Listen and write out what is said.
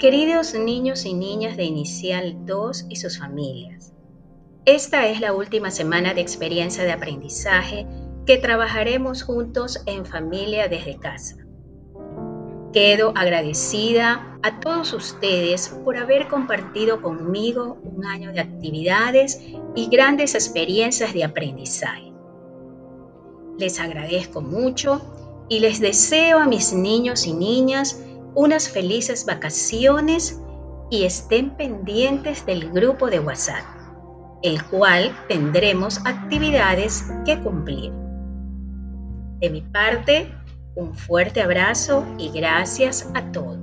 Queridos niños y niñas de Inicial 2 y sus familias, esta es la última semana de experiencia de aprendizaje que trabajaremos juntos en familia desde casa. Quedo agradecida a todos ustedes por haber compartido conmigo un año de actividades y grandes experiencias de aprendizaje. Les agradezco mucho y les deseo a mis niños y niñas unas felices vacaciones y estén pendientes del grupo de WhatsApp, el cual tendremos actividades que cumplir. De mi parte, un fuerte abrazo y gracias a todos.